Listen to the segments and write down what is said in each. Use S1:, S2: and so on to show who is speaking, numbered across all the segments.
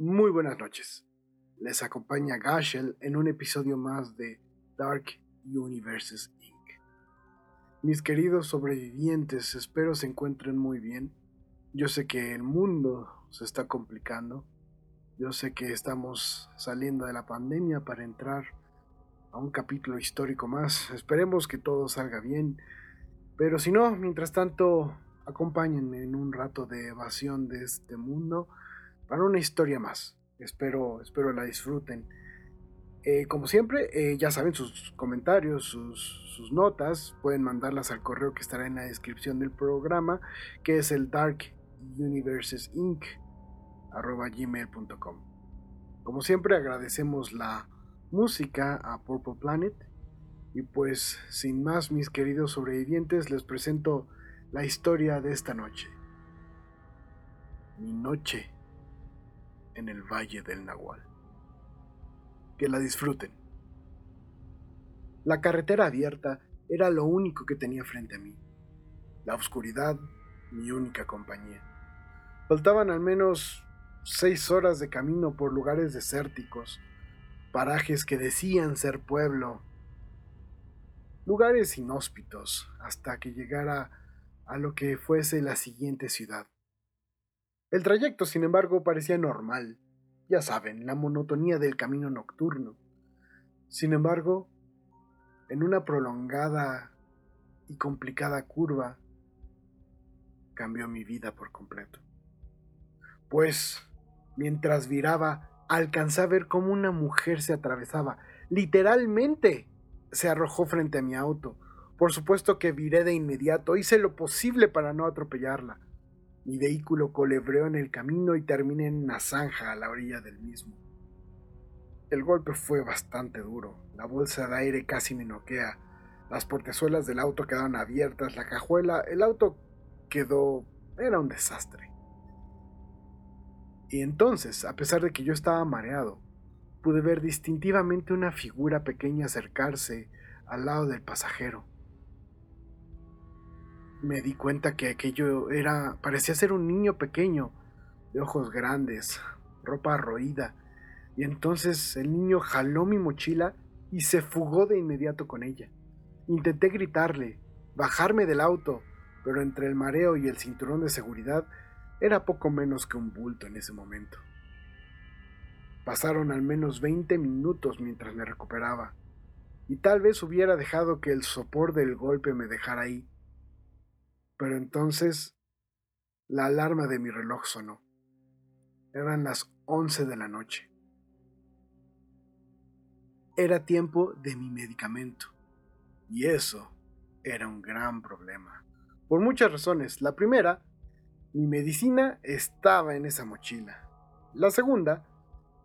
S1: Muy buenas noches. Les acompaña Gashel en un episodio más de Dark Universes Inc. Mis queridos sobrevivientes, espero se encuentren muy bien. Yo sé que el mundo se está complicando. Yo sé que estamos saliendo de la pandemia para entrar a un capítulo histórico más. Esperemos que todo salga bien. Pero si no, mientras tanto, acompáñenme en un rato de evasión de este mundo para una historia más. Espero, espero la disfruten. Eh, como siempre, eh, ya saben sus comentarios, sus, notas, pueden mandarlas al correo que estará en la descripción del programa, que es el darkuniversesinc.gmail.com. Como siempre, agradecemos la música a Purple Planet. Y pues, sin más, mis queridos sobrevivientes, les presento la historia de esta noche. Mi noche en el Valle del Nahual. Que la disfruten. La carretera abierta era lo único que tenía frente a mí. La oscuridad, mi única compañía. Faltaban al menos seis horas de camino por lugares desérticos, parajes que decían ser pueblo, lugares inhóspitos, hasta que llegara a lo que fuese la siguiente ciudad. El trayecto, sin embargo, parecía normal. Ya saben, la monotonía del camino nocturno. Sin embargo, en una prolongada y complicada curva, cambió mi vida por completo. Pues, mientras viraba, alcancé a ver cómo una mujer se atravesaba. Literalmente se arrojó frente a mi auto. Por supuesto que viré de inmediato, hice lo posible para no atropellarla. Mi vehículo colebreó en el camino y terminé en una zanja a la orilla del mismo. El golpe fue bastante duro. La bolsa de aire casi me noquea. Las portezuelas del auto quedaron abiertas, la cajuela, el auto quedó... era un desastre. Y entonces, a pesar de que yo estaba mareado, pude ver distintivamente una figura pequeña acercarse al lado del pasajero me di cuenta que aquello era parecía ser un niño pequeño, de ojos grandes, ropa roída, y entonces el niño jaló mi mochila y se fugó de inmediato con ella. Intenté gritarle, bajarme del auto, pero entre el mareo y el cinturón de seguridad era poco menos que un bulto en ese momento. Pasaron al menos 20 minutos mientras me recuperaba, y tal vez hubiera dejado que el sopor del golpe me dejara ahí, pero entonces la alarma de mi reloj sonó. Eran las once de la noche. Era tiempo de mi medicamento. Y eso era un gran problema. Por muchas razones. La primera, mi medicina estaba en esa mochila. La segunda,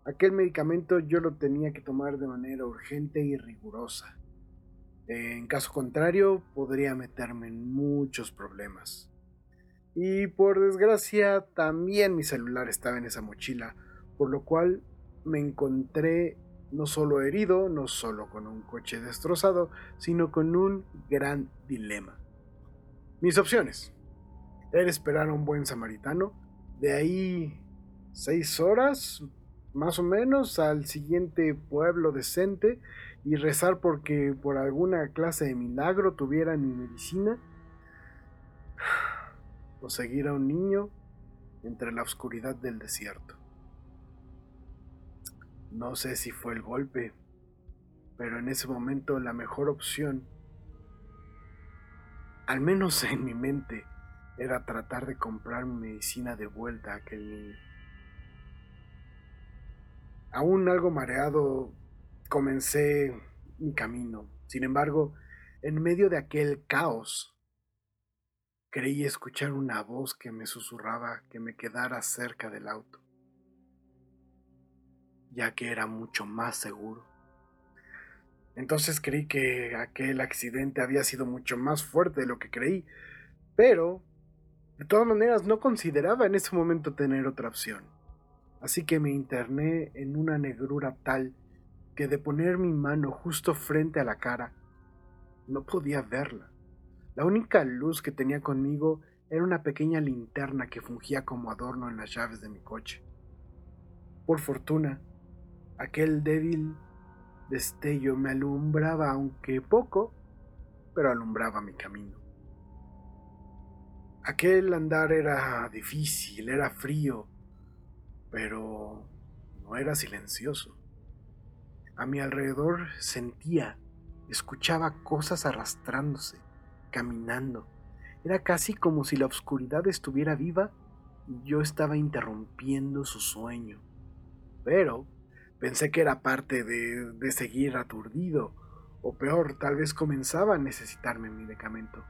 S1: aquel medicamento yo lo tenía que tomar de manera urgente y rigurosa. En caso contrario, podría meterme en muchos problemas. Y por desgracia, también mi celular estaba en esa mochila, por lo cual me encontré no solo herido, no solo con un coche destrozado, sino con un gran dilema. Mis opciones. Era esperar a un buen samaritano, de ahí seis horas, más o menos, al siguiente pueblo decente, y rezar porque por alguna clase de milagro tuviera mi medicina, o seguir a un niño entre la oscuridad del desierto. No sé si fue el golpe, pero en ese momento la mejor opción, al menos en mi mente, era tratar de comprar mi medicina de vuelta a aquel niño. Aún algo mareado, comencé mi camino. Sin embargo, en medio de aquel caos, creí escuchar una voz que me susurraba que me quedara cerca del auto, ya que era mucho más seguro. Entonces creí que aquel accidente había sido mucho más fuerte de lo que creí, pero de todas maneras no consideraba en ese momento tener otra opción. Así que me interné en una negrura tal que de poner mi mano justo frente a la cara, no podía verla. La única luz que tenía conmigo era una pequeña linterna que fungía como adorno en las llaves de mi coche. Por fortuna, aquel débil destello me alumbraba, aunque poco, pero alumbraba mi camino. Aquel andar era difícil, era frío, pero no era silencioso. A mi alrededor sentía, escuchaba cosas arrastrándose, caminando. Era casi como si la oscuridad estuviera viva y yo estaba interrumpiendo su sueño. Pero pensé que era parte de, de seguir aturdido, o peor, tal vez comenzaba a necesitarme mi medicamento.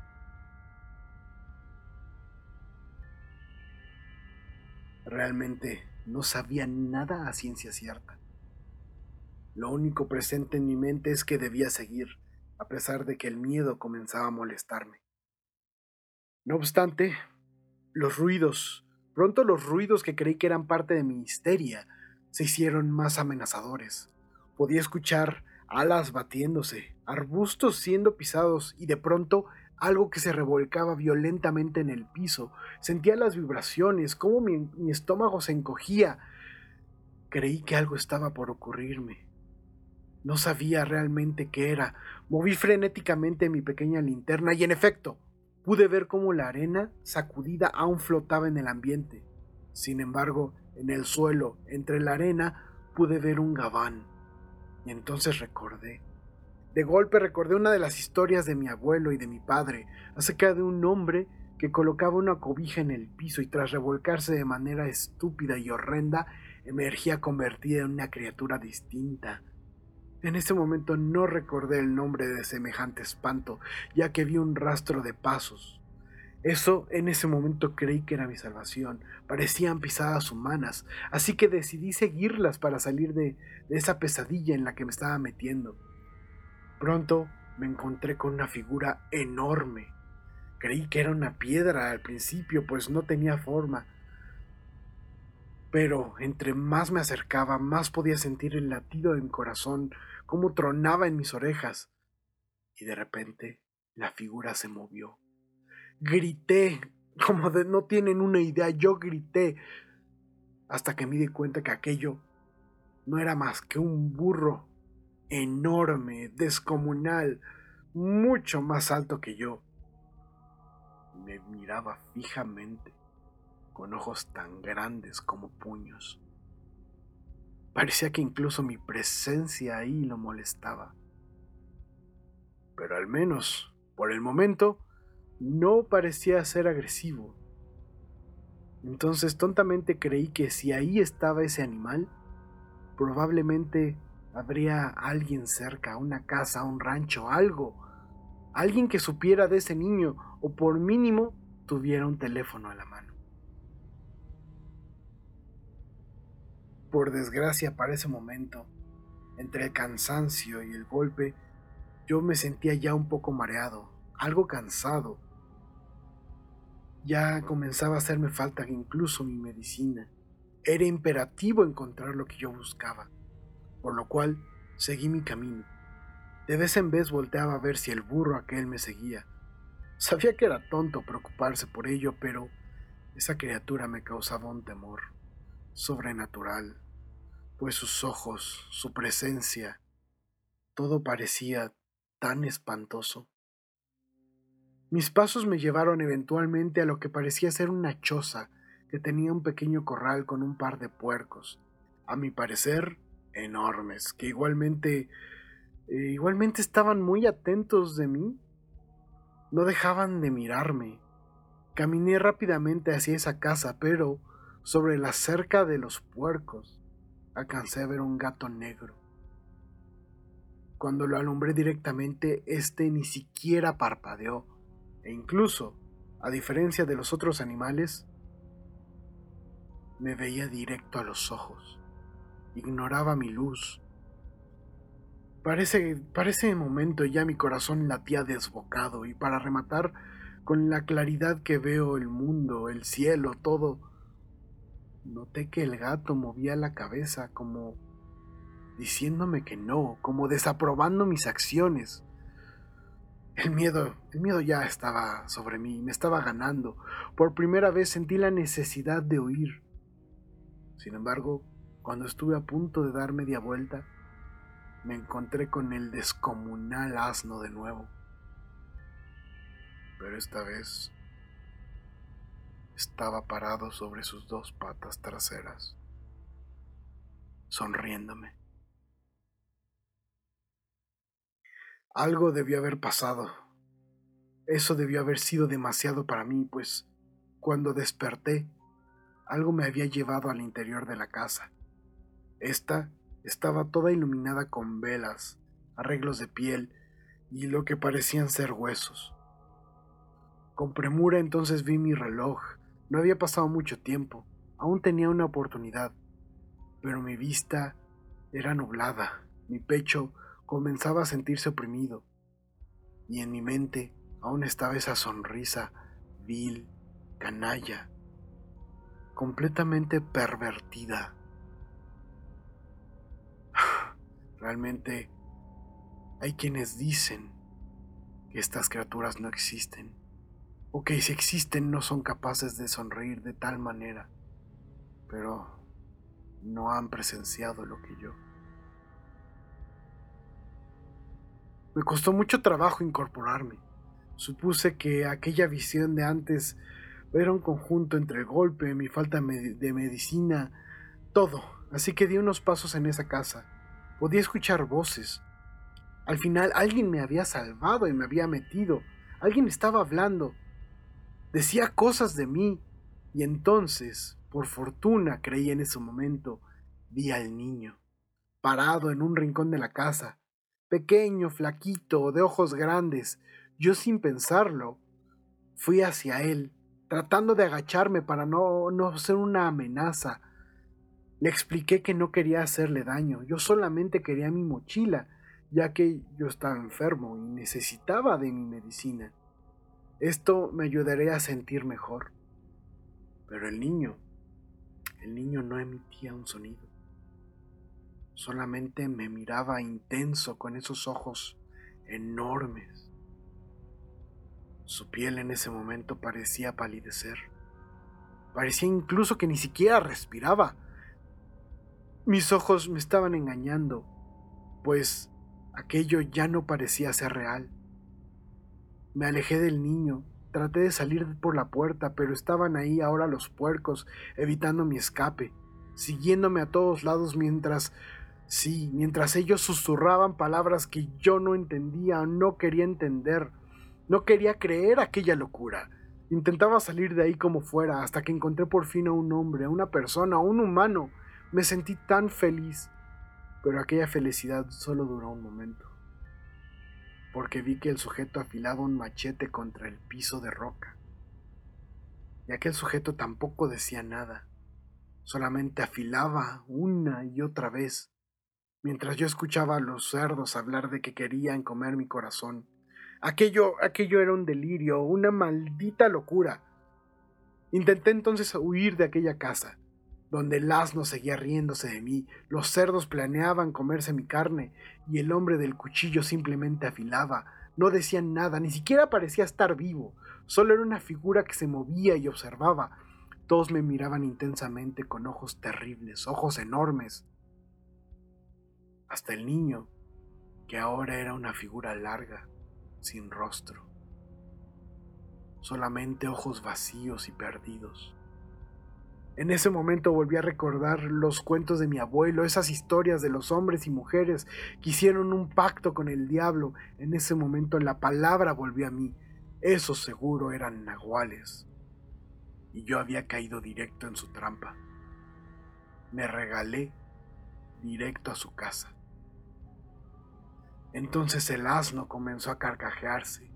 S1: Realmente no sabía nada a ciencia cierta. Lo único presente en mi mente es que debía seguir, a pesar de que el miedo comenzaba a molestarme. No obstante, los ruidos, pronto los ruidos que creí que eran parte de mi histeria, se hicieron más amenazadores. Podía escuchar alas batiéndose, arbustos siendo pisados y de pronto algo que se revolcaba violentamente en el piso. Sentía las vibraciones, cómo mi, estómago se encogía. Creí que algo estaba por ocurrirme. No sabía realmente qué era. Moví frenéticamente mi pequeña linterna y en efecto, pude ver cómo la arena sacudida aún flotaba en el ambiente. Sin embargo, en el suelo, entre la arena, pude ver un gabán. Y entonces recordé. De golpe recordé una de las historias de mi abuelo y de mi padre acerca de un hombre que colocaba una cobija en el piso y tras revolcarse de manera estúpida y horrenda emergía convertida en una criatura distinta. En ese momento no recordé el nombre de semejante espanto, ya que vi un rastro de pasos. Eso en ese momento creí que era mi salvación. Parecían pisadas humanas, así que decidí seguirlas para salir de, de esa pesadilla en la que me estaba metiendo. Pronto me encontré con una figura enorme. Creí que era una piedra al principio, pues no tenía forma. Pero entre más me acercaba, más podía sentir el latido de mi corazón, cómo tronaba en mis orejas. Y de repente la figura se movió. Grité, como de no tienen una idea, yo grité, hasta que me di cuenta que aquello no era más que un burro enorme, descomunal, mucho más alto que yo. Me miraba fijamente, con ojos tan grandes como puños. Parecía que incluso mi presencia ahí lo molestaba. Pero al menos, por el momento, no parecía ser agresivo. Entonces tontamente creí que si ahí estaba ese animal, probablemente habría alguien cerca, una casa, un rancho, algo. Alguien que supiera de ese niño o por mínimo tuviera un teléfono a la mano. Por desgracia, para ese momento, entre el cansancio y el golpe, yo me sentía ya un poco mareado, algo cansado. Ya comenzaba a hacerme falta incluso mi medicina. Era imperativo encontrar lo que yo buscaba por lo cual seguí mi camino. De vez en vez volteaba a ver si el burro aquel me seguía. Sabía que era tonto preocuparse por ello, pero esa criatura me causaba un temor sobrenatural, pues sus ojos, su presencia, todo parecía tan espantoso. Mis pasos me llevaron eventualmente a lo que parecía ser una choza que tenía un pequeño corral con un par de puercos. A mi parecer, enormes, que igualmente, eh, igualmente estaban muy atentos de mí. No dejaban de mirarme. Caminé rápidamente hacia esa casa, pero sobre la cerca de los puercos alcancé a ver un gato negro. Cuando lo alumbré directamente, este ni siquiera parpadeó, e incluso, a diferencia de los otros animales, me veía directo a los ojos ignoraba mi luz. Parece, para ese momento ya mi corazón latía desbocado y para rematar, con la claridad que veo el mundo, el cielo, todo, noté que el gato movía la cabeza como diciéndome que no, como desaprobando mis acciones. El miedo, el miedo ya estaba sobre mí, me estaba ganando. Por primera vez sentí la necesidad de huir. Sin embargo, Cuando estuve a punto de dar media vuelta, me encontré con el descomunal asno de nuevo. Pero esta vez estaba parado sobre sus dos patas traseras, sonriéndome. Algo debió haber pasado. Eso debió haber sido demasiado para mí, pues cuando desperté, algo me había llevado al interior de la casa. Esta estaba toda iluminada con velas, arreglos de piel y lo que parecían ser huesos. Con premura entonces vi mi reloj. No había pasado mucho tiempo. Aún tenía una oportunidad. Pero mi vista era nublada. Mi pecho comenzaba a sentirse oprimido, y en mi mente aún estaba esa sonrisa vil, canalla, completamente pervertida. Realmente hay quienes dicen que estas criaturas no existen, o que si existen no son capaces de sonreír de tal manera, pero no han presenciado lo que yo. Me costó mucho trabajo incorporarme. Supuse que aquella visión de antes era un conjunto entre el golpe, mi falta de medicina, todo. Así que di unos pasos en esa casa. Podía escuchar voces. Al final alguien me había salvado y me había metido. Alguien estaba hablando. Decía cosas de mí. Y entonces, por fortuna, creí en ese momento, vi al niño, parado en un rincón de la casa, pequeño, flaquito, de ojos grandes. Yo sin pensarlo, fui hacia él, tratando de agacharme para no, no ser una amenaza. Le expliqué que no quería hacerle daño, yo solamente quería mi mochila, ya que yo estaba enfermo y necesitaba de mi medicina. Esto me ayudaría a sentir mejor. Pero el niño, el niño no emitía un sonido. Solamente me miraba intenso con esos ojos enormes. Su piel en ese momento parecía palidecer. Parecía incluso que ni siquiera respiraba. Mis ojos me estaban engañando, pues aquello ya no parecía ser real. Me alejé del niño, traté de salir por la puerta, pero estaban ahí ahora los puercos, evitando mi escape, siguiéndome a todos lados mientras Sí, mientras ellos susurraban palabras que yo no entendía, no quería entender, no quería creer aquella locura. Intentaba salir de ahí como fuera, hasta que encontré por fin a un hombre, a una persona, a un humano. Me sentí tan feliz, pero aquella felicidad solo duró un momento, porque vi que el sujeto afilaba un machete contra el piso de roca. Y aquel sujeto tampoco decía nada, solamente afilaba una y otra vez mientras yo escuchaba a los cerdos hablar de que querían comer mi corazón. Aquello, aquello era un delirio, una maldita locura. Intenté entonces huir de aquella casa, donde el asno seguía riéndose de mí, los cerdos planeaban comerse mi carne, y el hombre del cuchillo simplemente afilaba, no decía nada, ni siquiera parecía estar vivo, solo era una figura que se movía y observaba. Todos me miraban intensamente con ojos terribles, ojos enormes hasta el niño, que ahora era una figura larga, sin rostro, solamente ojos vacíos y perdidos. En ese momento volví a recordar los cuentos de mi abuelo, esas historias de los hombres y mujeres que hicieron un pacto con el diablo. En ese momento la palabra volvió a mí. Esos seguro eran nahuales. Y yo había caído directo en su trampa. Me regalé directo a su casa. Entonces el asno comenzó a carcajearse.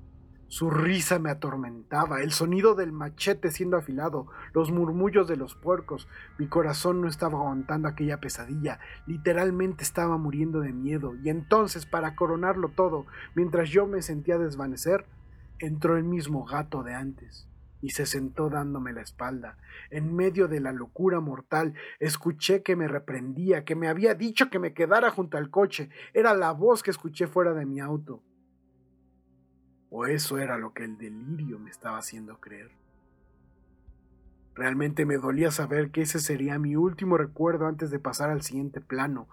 S1: Su risa me atormentaba, el sonido del machete siendo afilado, los murmullos de los puercos. Mi corazón no estaba aguantando aquella pesadilla, literalmente estaba muriendo de miedo. Y entonces, para coronarlo todo, mientras yo me sentía desvanecer, entró el mismo gato de antes y se sentó dándome la espalda. En medio de la locura mortal, escuché que me reprendía, que me había dicho que me quedara junto al coche. Era la voz que escuché fuera de mi auto. O eso era lo que el delirio me estaba haciendo creer. Realmente me dolía saber que ese sería mi último recuerdo antes de pasar al siguiente plano,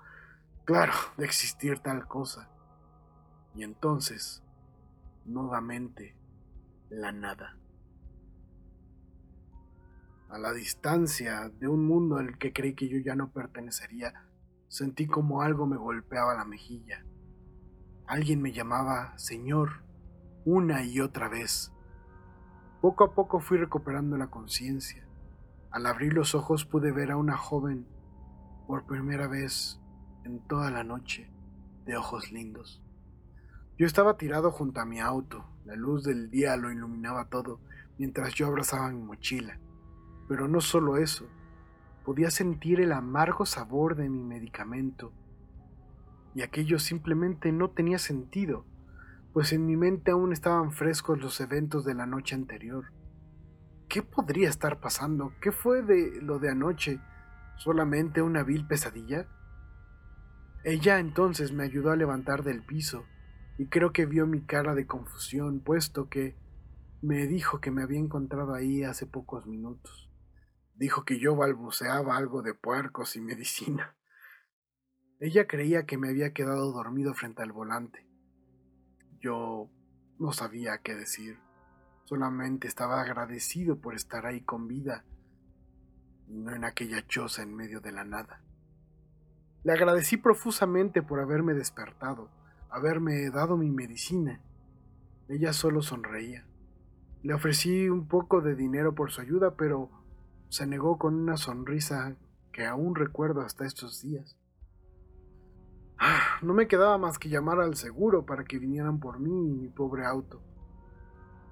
S1: claro, de existir tal cosa. Y entonces, nuevamente, la nada. A la distancia de un mundo al que creí que yo ya no pertenecería, sentí como algo me golpeaba la mejilla. Alguien me llamaba Señor una y otra vez. Poco a poco fui recuperando la conciencia. Al abrir los ojos pude ver a una joven por primera vez en toda la noche, de ojos lindos. Yo estaba tirado junto a mi auto, la luz del día lo iluminaba todo, mientras yo abrazaba mi mochila. Pero no solo eso, podía sentir el amargo sabor de mi medicamento. Y aquello simplemente no tenía sentido, pues en mi mente aún estaban frescos los eventos de la noche anterior. ¿Qué podría estar pasando? ¿Qué fue de lo de anoche? ¿Solamente una vil pesadilla? Ella entonces me ayudó a levantar del piso, y creo que vio mi cara de confusión, puesto que me dijo que me había encontrado ahí hace pocos minutos. Dijo que yo balbuceaba algo de puercos y medicina. Ella creía que me había quedado dormido frente al volante. Yo no sabía qué decir. Solamente estaba agradecido por estar ahí con vida y no en aquella choza en medio de la nada. Le agradecí profusamente por haberme despertado, haberme dado mi medicina. Ella solo sonreía. Le ofrecí un poco de dinero por su ayuda, pero se negó con una sonrisa que aún recuerdo hasta estos días. No me quedaba más que llamar al seguro para que vinieran por mí y mi pobre auto.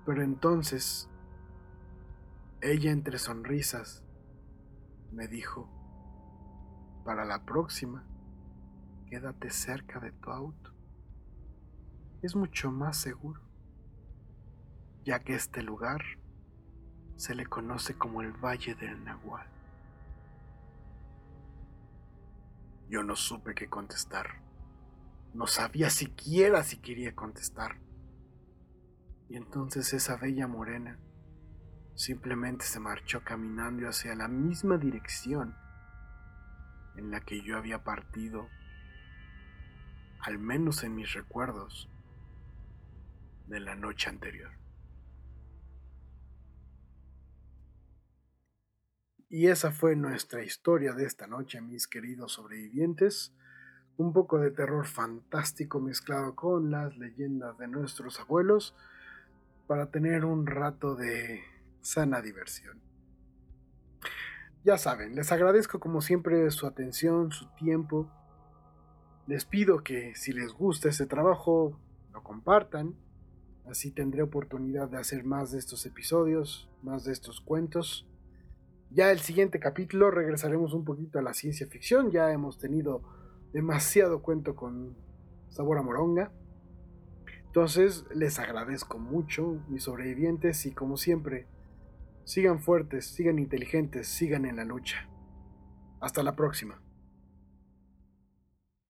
S1: Pero entonces, ella entre sonrisas me dijo, para la próxima, quédate cerca de tu auto. Es mucho más seguro, ya que este lugar se le conoce como el Valle del Nahual. Yo no supe qué contestar. No sabía siquiera si quería contestar. Y entonces esa bella morena simplemente se marchó caminando hacia la misma dirección en la que yo había partido, al menos en mis recuerdos, de la noche anterior. Y esa fue nuestra historia de esta noche, mis queridos sobrevivientes. Un poco de terror fantástico mezclado con las leyendas de nuestros abuelos para tener un rato de sana diversión. Ya saben, les agradezco como siempre su atención, su tiempo. Les pido que si les gusta este trabajo, lo compartan. Así tendré oportunidad de hacer más de estos episodios, más de estos cuentos. Ya el siguiente capítulo regresaremos un poquito a la ciencia ficción. Ya hemos tenido demasiado cuento con sabor a moronga. Entonces les agradezco mucho, mis sobrevivientes, y como siempre, sigan fuertes, sigan inteligentes, sigan en la lucha. Hasta la próxima.